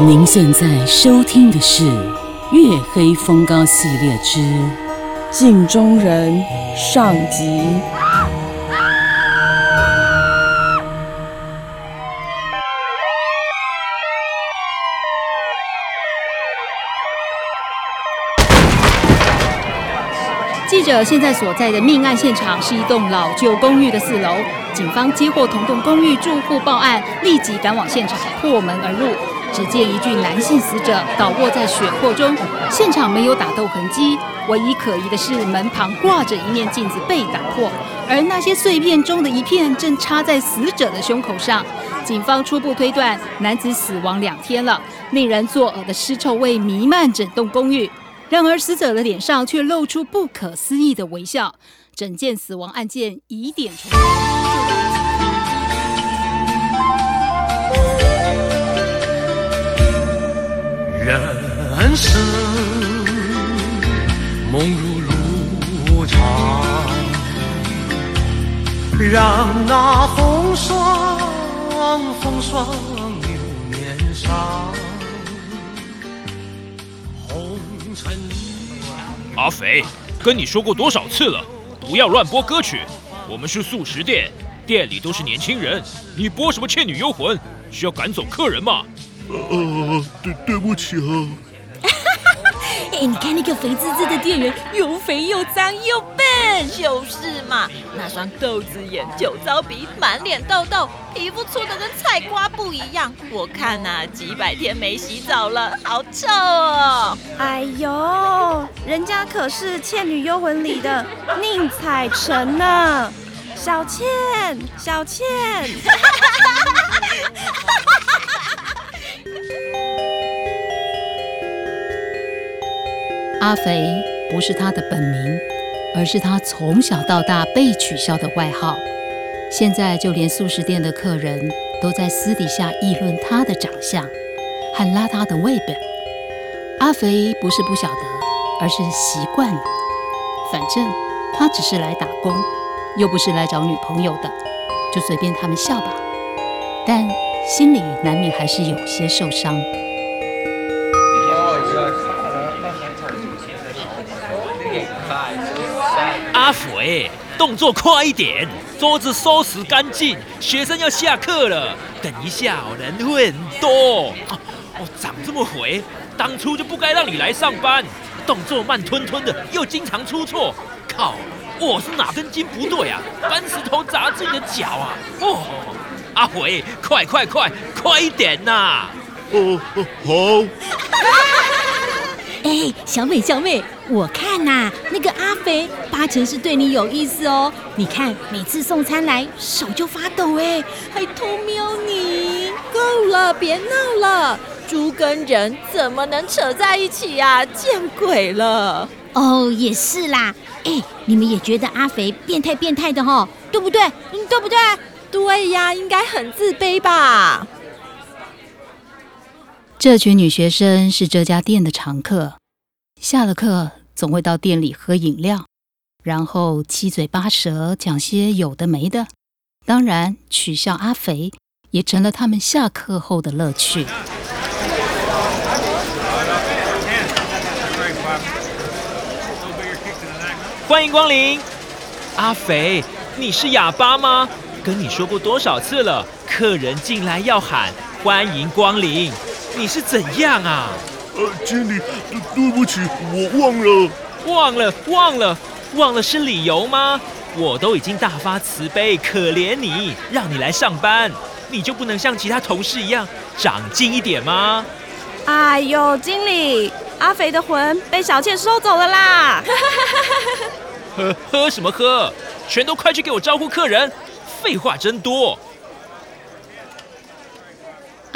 您现在收听的是《月黑风高》系列之《镜中人》上集。记者现在所在的命案现场是一栋老旧公寓的四楼，警方接获同栋公寓住户报案，立即赶往现场，破门而入。只见一具男性死者倒卧在血泊中，现场没有打斗痕迹，唯一可疑的是门旁挂着一面镜子被打破，而那些碎片中的一片正插在死者的胸口上。警方初步推断，男子死亡两天了，令人作呕的尸臭味弥漫整栋公寓。然而，死者的脸上却露出不可思议的微笑。整件死亡案件疑点重重。人生梦如路长，让那风霜风霜留面上。红尘阿肥，跟你说过多少次了，不要乱播歌曲。我们是素食店，店里都是年轻人，你播什么《倩女幽魂》？需要赶走客人吗？呃，对对不起啊。哎，你看那个肥滋滋的店员，又肥又脏又笨。就是嘛，那双豆子眼、酒糟鼻、满脸痘痘，皮肤粗的跟菜瓜不一样。我看呐，几百天没洗澡了，好臭哦。哎呦，人家可是《倩女幽魂》里的宁采臣呢，小倩，小倩。阿肥不是他的本名，而是他从小到大被取笑的外号。现在就连素食店的客人都在私底下议论他的长相和邋遢的外表。阿肥不是不晓得，而是习惯了。反正他只是来打工，又不是来找女朋友的，就随便他们笑吧。但心里难免还是有些受伤。阿肥，动作快一点，桌子收拾干净，学生要下课了。等一下，人会很多。哦，长这么肥，当初就不该让你来上班。动作慢吞吞的，又经常出错。靠，我是哪根筋不对啊？搬石头砸自己的脚啊！哦，阿肥，快快快，快一点呐！哦哦，好。哎，小美小美，我看呐，那个阿肥八成是对你有意思哦。你看每次送餐来手就发抖，哎，还偷瞄你。够了，别闹了，猪跟人怎么能扯在一起呀？见鬼了！哦，也是啦。哎，你们也觉得阿肥变态变态的哈，对不对？嗯，对不对？对呀，应该很自卑吧。这群女学生是这家店的常客，下了课总会到店里喝饮料，然后七嘴八舌讲些有的没的。当然，取笑阿肥也成了他们下课后的乐趣。欢迎光临，阿肥，你是哑巴吗？跟你说过多少次了，客人进来要喊欢迎光临。你是怎样啊？呃，经理，对对不起，我忘了，忘了，忘了，忘了是理由吗？我都已经大发慈悲，可怜你，让你来上班，你就不能像其他同事一样长进一点吗？哎呦，经理，阿肥的魂被小倩收走了啦！喝喝什么喝？全都快去给我招呼客人！废话真多。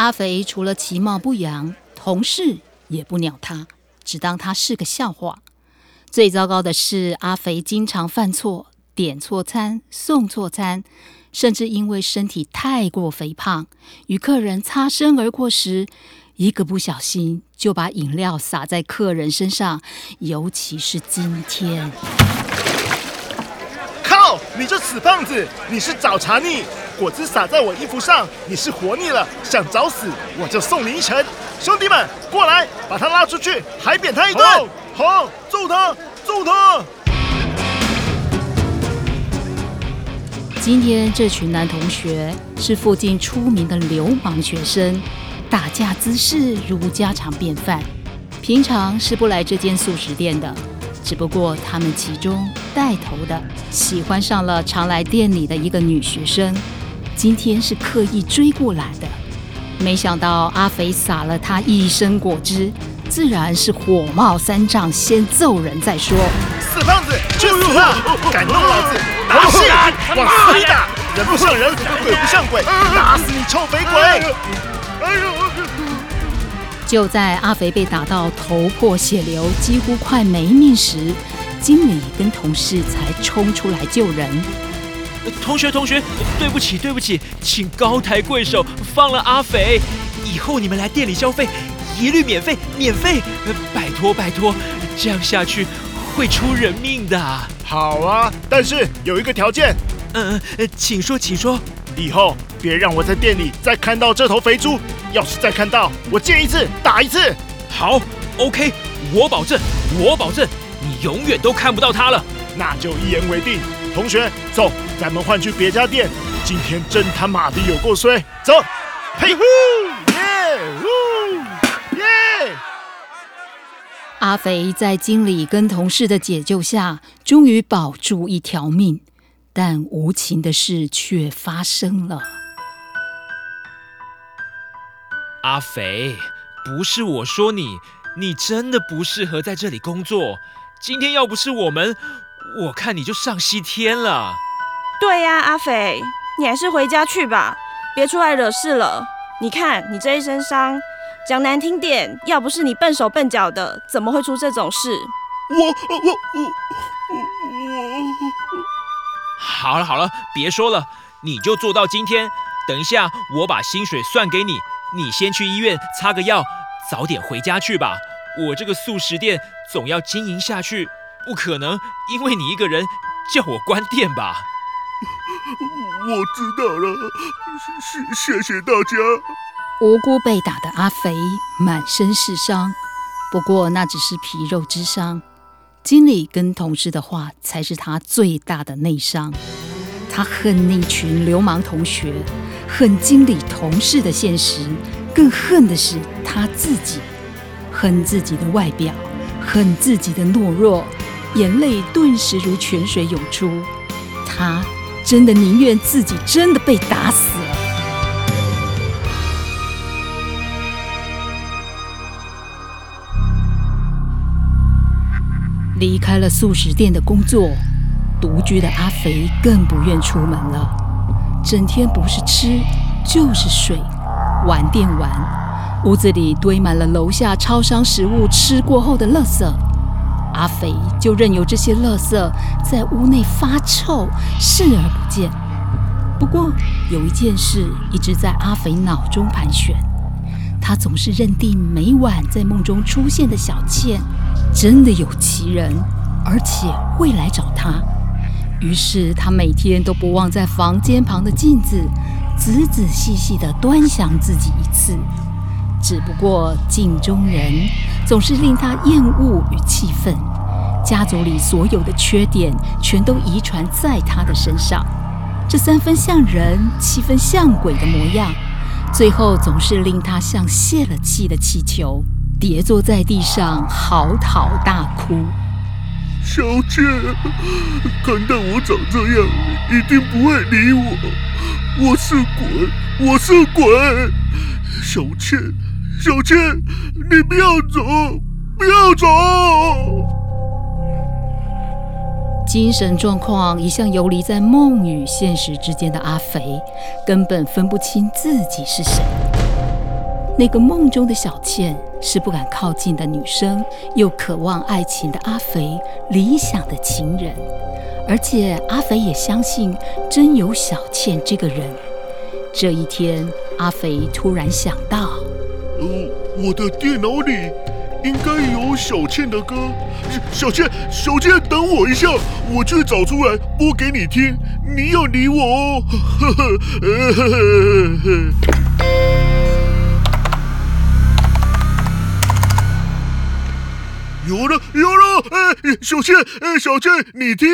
阿肥除了其貌不扬，同事也不鸟他，只当他是个笑话。最糟糕的是，阿肥经常犯错，点错餐，送错餐，甚至因为身体太过肥胖，与客人擦身而过时，一个不小心就把饮料洒在客人身上。尤其是今天，靠！你这死胖子，你是找茬腻？果汁洒在我衣服上，你是活腻了，想找死，我就送你一程。兄弟们，过来，把他拉出去，还扁他一顿。好，揍他，揍他！今天这群男同学是附近出名的流氓学生，打架姿势如家常便饭。平常是不来这间素食店的，只不过他们其中带头的喜欢上了常来店里的一个女学生。今天是刻意追过来的，没想到阿肥洒了他一身果汁，自然是火冒三丈，先揍人再说。死胖子，去死吧！敢动老子，打死你！往死里打！人不像人，鬼不像鬼，打死你臭肥鬼！就在阿肥被打到头破血流，几乎快没命时，经理跟同事才冲出来救人。同学，同学，对不起，对不起，请高抬贵手，放了阿肥。以后你们来店里消费，一律免费，免费！拜托，拜托，这样下去会出人命的。好啊，但是有一个条件。嗯嗯，请说，请说。以后别让我在店里再看到这头肥猪。要是再看到，我见一次打一次。好，OK，我保证，我保证，你永远都看不到他了。那就一言为定。同学，走，咱们换去别家店。今天真他妈的有够衰，走！嘿呼，耶呼，耶！阿肥在经理跟同事的解救下，终于保住一条命，但无情的事却发生了。阿肥，不是我说你，你真的不适合在这里工作。今天要不是我们。我看你就上西天了。对呀，阿肥，你还是回家去吧，别出来惹事了。你看你这一身伤，讲难听点，要不是你笨手笨脚的，怎么会出这种事？我我我我……好了好了，别说了，你就做到今天。等一下，我把薪水算给你，你先去医院擦个药，早点回家去吧。我这个素食店总要经营下去。不可能，因为你一个人叫我关店吧？我知道了，谢谢谢大家。无辜被打的阿肥满身是伤，不过那只是皮肉之伤。经理跟同事的话才是他最大的内伤。他恨那群流氓同学，恨经理同事的现实，更恨的是他自己，恨自己的外表，恨自己的懦弱。眼泪顿时如泉水涌出，他真的宁愿自己真的被打死了。离开了素食店的工作，独居的阿肥更不愿出门了，整天不是吃就是睡，玩电玩，屋子里堆满了楼下超商食物吃过后的垃圾。阿肥就任由这些垃圾在屋内发臭，视而不见。不过有一件事一直在阿肥脑中盘旋，他总是认定每晚在梦中出现的小倩真的有其人，而且会来找他。于是他每天都不忘在房间旁的镜子仔仔细细地端详自己一次。只不过镜中人总是令他厌恶与气愤，家族里所有的缺点全都遗传在他的身上。这三分像人，七分像鬼的模样，最后总是令他像泄了气的气球，跌坐在地上嚎啕大哭。小倩，看到我长这样，一定不会理我。我是鬼，我是鬼，小倩。小倩，你不要走，不要走！精神状况一向游离在梦与现实之间的阿肥，根本分不清自己是谁。那个梦中的小倩是不敢靠近的女生，又渴望爱情的阿肥，理想的情人。而且阿肥也相信真有小倩这个人。这一天，阿肥突然想到：呃，我的电脑里应该有小倩的歌。小倩，小倩，等我一下，我去找出来播给你听。你要理我哦。有了，有了！哎，小倩，哎，小倩，你听。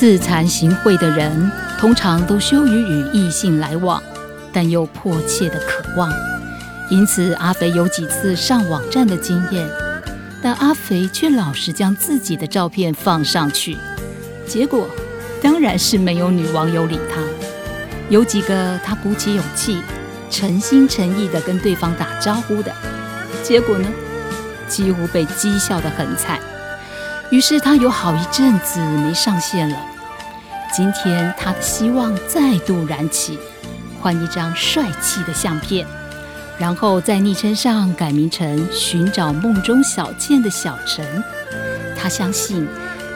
自惭形秽的人，通常都羞于与异性来往，但又迫切的渴望。因此，阿肥有几次上网站的经验，但阿肥却老是将自己的照片放上去，结果。当然是没有女网友理他，有几个他鼓起勇气、诚心诚意的跟对方打招呼的，结果呢，几乎被讥笑的很惨。于是他有好一阵子没上线了。今天他的希望再度燃起，换一张帅气的相片，然后在昵称上改名成“寻找梦中小倩”的小陈。他相信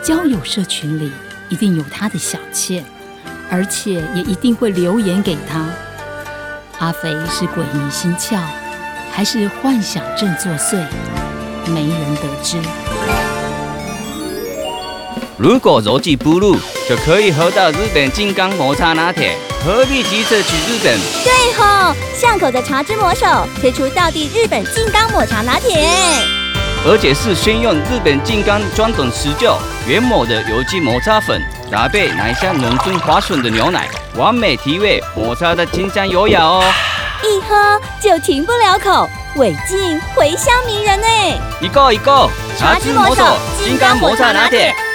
交友社群里。一定有他的小倩，而且也一定会留言给他。阿肥是鬼迷心窍，还是幻想症作祟？没人得知。如果柔技不入，就可以喝到日本金刚抹茶拿铁，何必急着去日本？对吼，巷口的茶之魔手推出道地日本金刚抹茶拿铁。而且是先用日本金刚专等持久原抹的有机抹茶粉，搭配奶香浓醇滑顺的牛奶，完美提味，抹茶的清香优雅哦。一喝就停不了口，尾劲回香迷人呢。一个一个，茶之魔手金刚抹茶拿铁，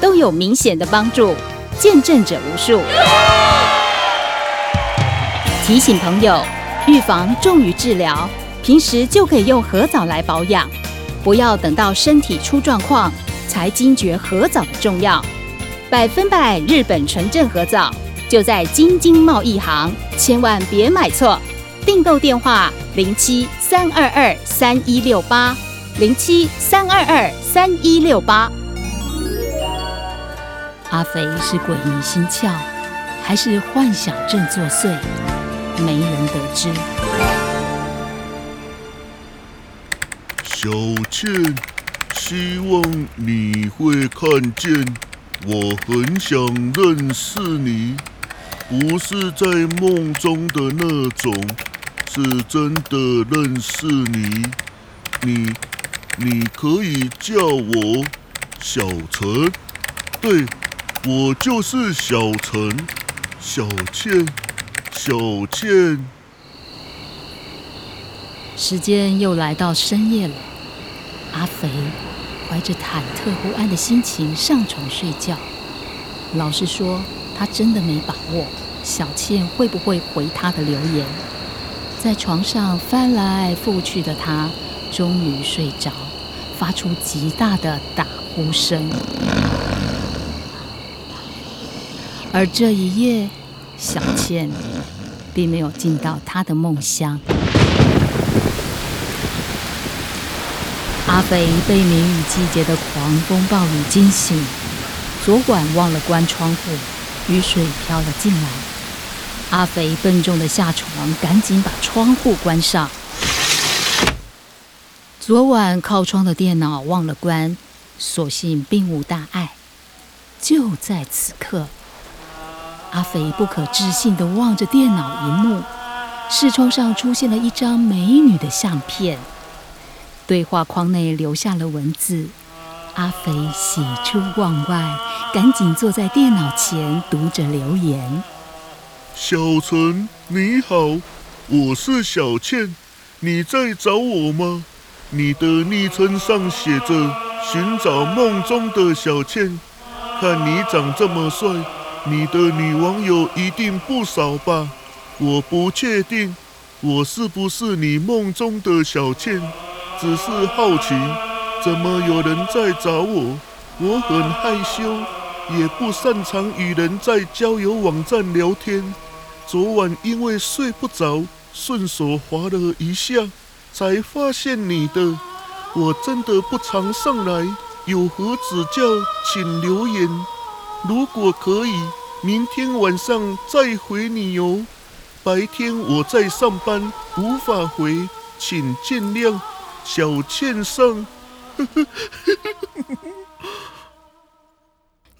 都有明显的帮助，见证者无数。提醒朋友，预防重于治疗，平时就可以用核藻来保养。不要等到身体出状况才惊觉核藻的重要，百分百日本纯正核藻就在京津贸易行，千万别买错。订购电话零七三二二三一六八零七三二二三一六八。阿肥是鬼迷心窍，还是幻想症作祟？没人得知。小倩，希望你会看见，我很想认识你，不是在梦中的那种，是真的认识你。你，你可以叫我小陈，对，我就是小陈，小倩，小倩。时间又来到深夜了。阿肥怀着忐忑不安的心情上床睡觉。老实说，他真的没把握小倩会不会回他的留言。在床上翻来覆去的他，终于睡着，发出极大的打呼声。而这一夜，小倩并没有进到他的梦乡。阿肥被梅雨季节的狂风暴雨惊醒，昨晚忘了关窗户，雨水飘了进来。阿肥笨重的下床，赶紧把窗户关上。昨晚靠窗的电脑忘了关，所幸并无大碍。就在此刻，阿肥不可置信地望着电脑荧幕，视窗上出现了一张美女的相片，对话框内留下了文字。阿肥喜出望外，赶紧坐在电脑前读着留言。小陈，你好，我是小倩，你在找我吗？你的昵称上写着“寻找梦中的小倩”，看你长这么帅，你的女网友一定不少吧？我不确定我是不是你梦中的小倩，只是好奇，怎么有人在找我？我很害羞，也不擅长与人在交友网站聊天。昨晚因为睡不着，顺手滑了一下，才发现你的。我真的不常上来，有何指教，请留言。如果可以，明天晚上再回你哦。白天我在上班，无法回，请见谅。小倩上。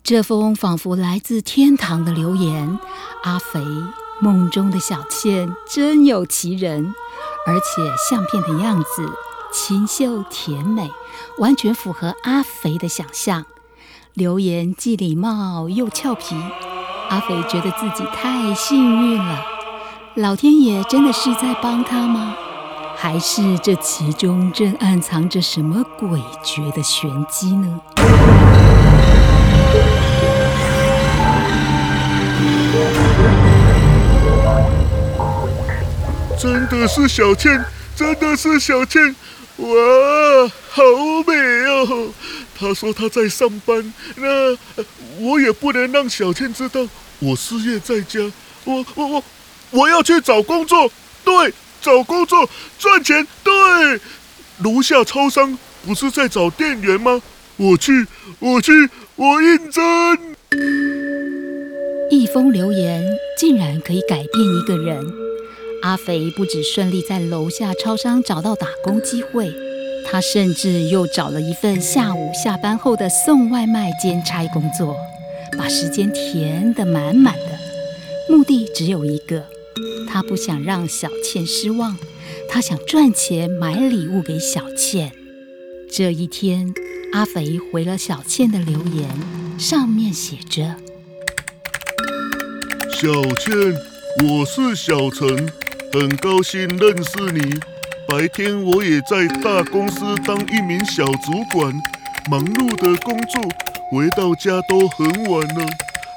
这封仿佛来自天堂的留言，阿肥。梦中的小倩真有其人，而且相片的样子清秀甜美，完全符合阿肥的想象。留言既礼貌又俏皮，阿肥觉得自己太幸运了。老天爷真的是在帮他吗？还是这其中正暗藏着什么诡谲的玄机呢？真的是小倩，真的是小倩，哇，好美哦！他说他在上班，那我也不能让小倩知道我失业在家。我我我我要去找工作，对，找工作赚钱，对。楼下超商不是在找店员吗？我去，我去，我应征。一封留言竟然可以改变一个人。阿肥不止顺利在楼下超商找到打工机会，他甚至又找了一份下午下班后的送外卖兼差工作，把时间填得满满的。目的只有一个，他不想让小倩失望，他想赚钱买礼物给小倩。这一天，阿肥回了小倩的留言，上面写着：“小倩，我是小陈。”很高兴认识你。白天我也在大公司当一名小主管，忙碌的工作，回到家都很晚了。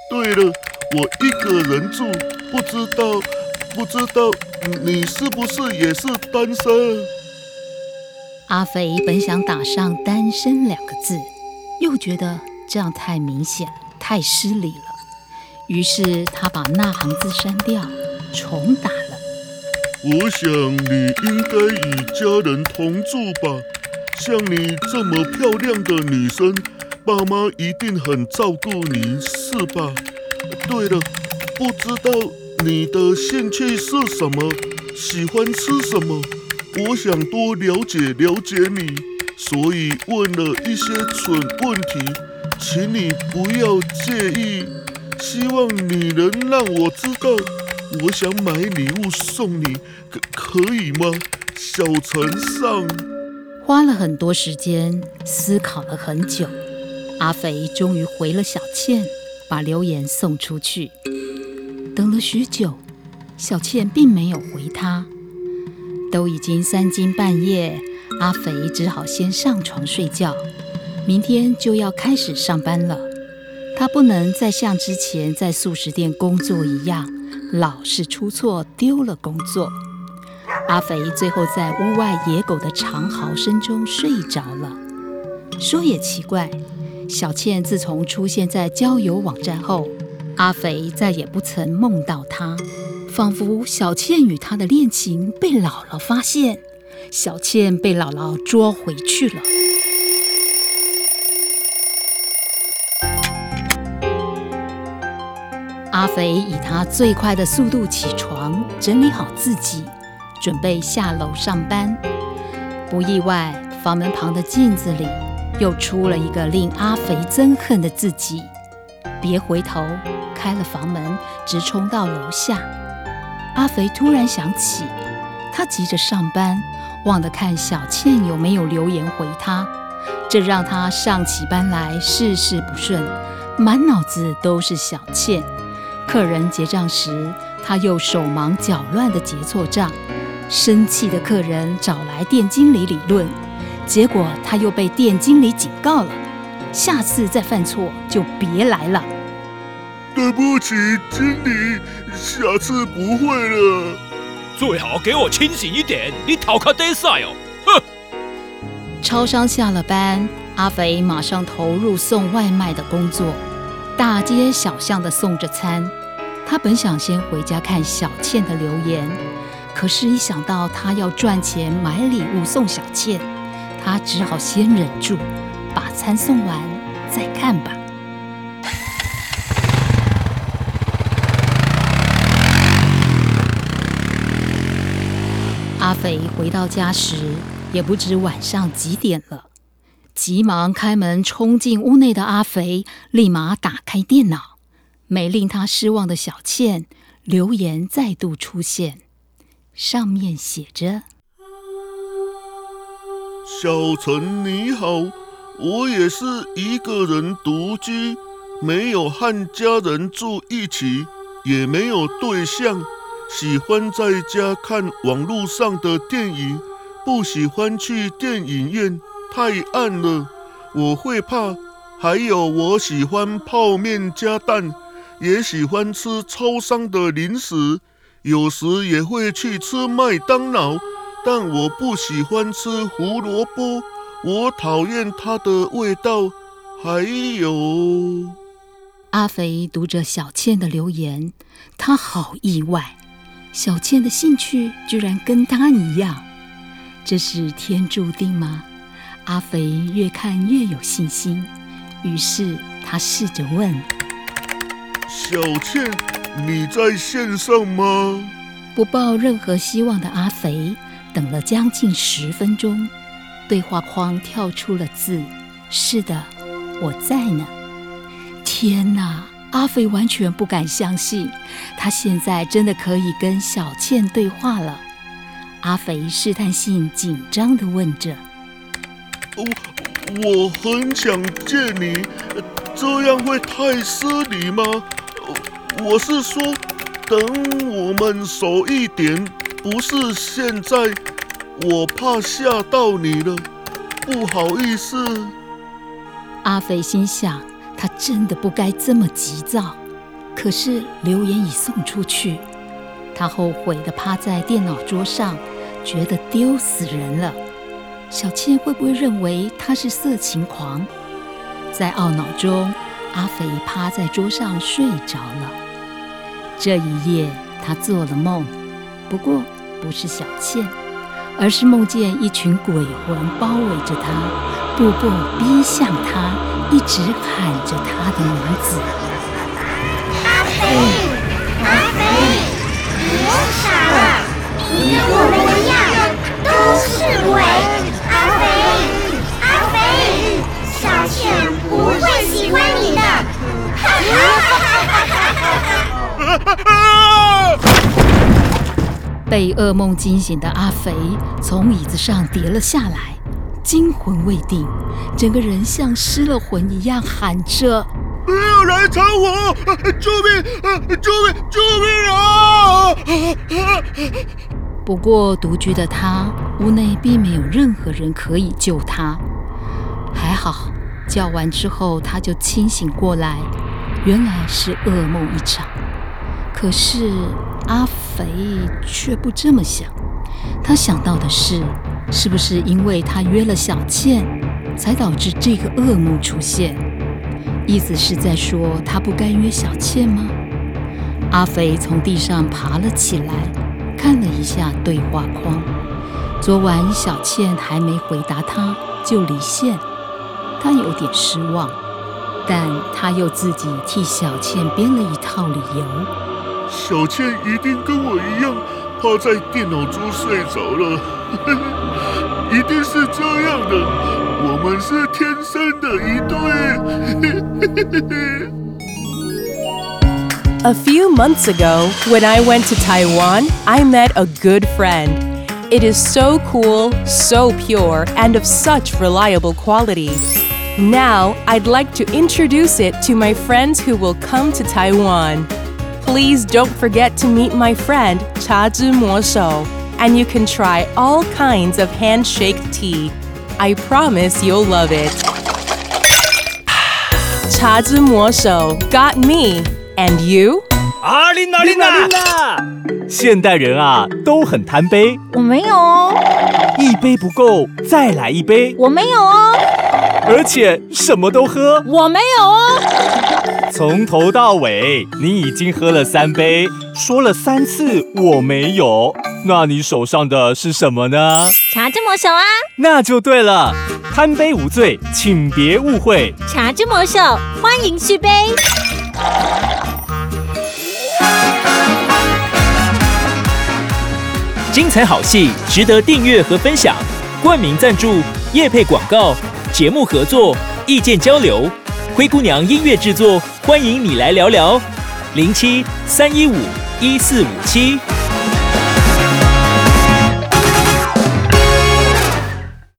对了，我一个人住，不知道，不知道你是不是也是单身？阿肥本想打上“单身”两个字，又觉得这样太明显，太失礼了。于是他把那行字删掉，重打。我想你应该与家人同住吧。像你这么漂亮的女生，爸妈一定很照顾你，是吧？对了，不知道你的兴趣是什么，喜欢吃什么？我想多了解了解你，所以问了一些蠢问题，请你不要介意。希望你能让我知道。我想买礼物送你，可可以吗？小陈上花了很多时间思考了很久，阿肥终于回了小倩，把留言送出去。等了许久，小倩并没有回他。都已经三更半夜，阿肥只好先上床睡觉。明天就要开始上班了，他不能再像之前在素食店工作一样。老是出错，丢了工作。阿肥最后在屋外野狗的长嚎声中睡着了。说也奇怪，小倩自从出现在交友网站后，阿肥再也不曾梦到她，仿佛小倩与他的恋情被姥姥发现，小倩被姥姥捉回去了。阿肥以他最快的速度起床，整理好自己，准备下楼上班。不意外，房门旁的镜子里又出了一个令阿肥憎恨的自己。别回头，开了房门，直冲到楼下。阿肥突然想起，他急着上班，忘了看小倩有没有留言回他，这让他上起班来事事不顺，满脑子都是小倩。客人结账时，他又手忙脚乱地结错账。生气的客人找来店经理理论，结果他又被店经理警告了：下次再犯错就别来了。对不起，经理，下次不会了。最好给我清醒一点，你逃开得赛哦！哼！超商下了班，阿肥马上投入送外卖的工作。大街小巷的送着餐，他本想先回家看小倩的留言，可是，一想到他要赚钱买礼物送小倩，他只好先忍住，把餐送完再看吧。阿肥回到家时，也不知晚上几点了。急忙开门冲进屋内的阿肥，立马打开电脑。没令他失望的小倩留言再度出现，上面写着：“小陈你好，我也是一个人独居，没有和家人住一起，也没有对象，喜欢在家看网络上的电影，不喜欢去电影院。”太暗了，我会怕。还有，我喜欢泡面加蛋，也喜欢吃超商的零食，有时也会去吃麦当劳。但我不喜欢吃胡萝卜，我讨厌它的味道。还有，阿肥读着小倩的留言，他好意外，小倩的兴趣居然跟他一样，这是天注定吗？阿肥越看越有信心，于是他试着问：“小倩，你在线上吗？”不抱任何希望的阿肥等了将近十分钟，对话框跳出了字：“是的，我在呢。”天哪！阿肥完全不敢相信，他现在真的可以跟小倩对话了。阿肥试探性紧张地问着。我我很想见你，这样会太失礼吗？我是说，等我们熟一点，不是现在。我怕吓到你了，不好意思。阿飞心想，他真的不该这么急躁。可是留言已送出去，他后悔的趴在电脑桌上，觉得丢死人了。小倩会不会认为他是色情狂？在懊恼中，阿肥趴在桌上睡着了。这一夜，他做了梦，不过不是小倩，而是梦见一群鬼魂包围着他，步步逼向他，一直喊着他的名字：“阿肥，阿肥，别傻了，你跟我们一样，都是鬼。” 被噩梦惊醒的阿肥从椅子上跌了下来，惊魂未定，整个人像失了魂一样喊着：“不要来吵我！救命！救命！救命啊！”不过独居的他，屋内并没有任何人可以救他。还好，叫完之后他就清醒过来，原来是噩梦一场。可是阿肥却不这么想，他想到的是，是不是因为他约了小倩，才导致这个噩梦出现？意思是在说他不该约小倩吗？阿肥从地上爬了起来，看了一下对话框。昨晚小倩还没回答他，就离线，他有点失望，但他又自己替小倩编了一套理由。小倩一定跟我一样趴在电脑桌睡着了，一定是这样的，我们是天生的一对。 A few months ago, when I went to Taiwan, I met a good friend. It is so cool, so pure, and of such reliable quality. Now, I'd like to introduce it to my friends who will come to Taiwan. Please don't forget to meet my friend Cha Zhi Mo Shou, and you can try all kinds of handshake tea. I promise you'll love it. Cha Zhi Mo Shou got me, and you? 啊，琳娜，琳娜，琳娜！现代人啊，都很贪杯，我没有哦，一杯不够，再来一杯，我没有哦， 而且什么都喝，我没有哦。从头到尾，你已经喝了三杯，说了三次我没有，那你手上的是什么呢？茶之魔手啊，那就对了，贪杯无罪，请别误会。茶之魔手，欢迎续杯。精彩好戏值得订阅和分享，冠名赞助、夜配广告、节目合作、意见交流，灰姑娘音乐制作，欢迎你来聊聊，零七三一五一四五七。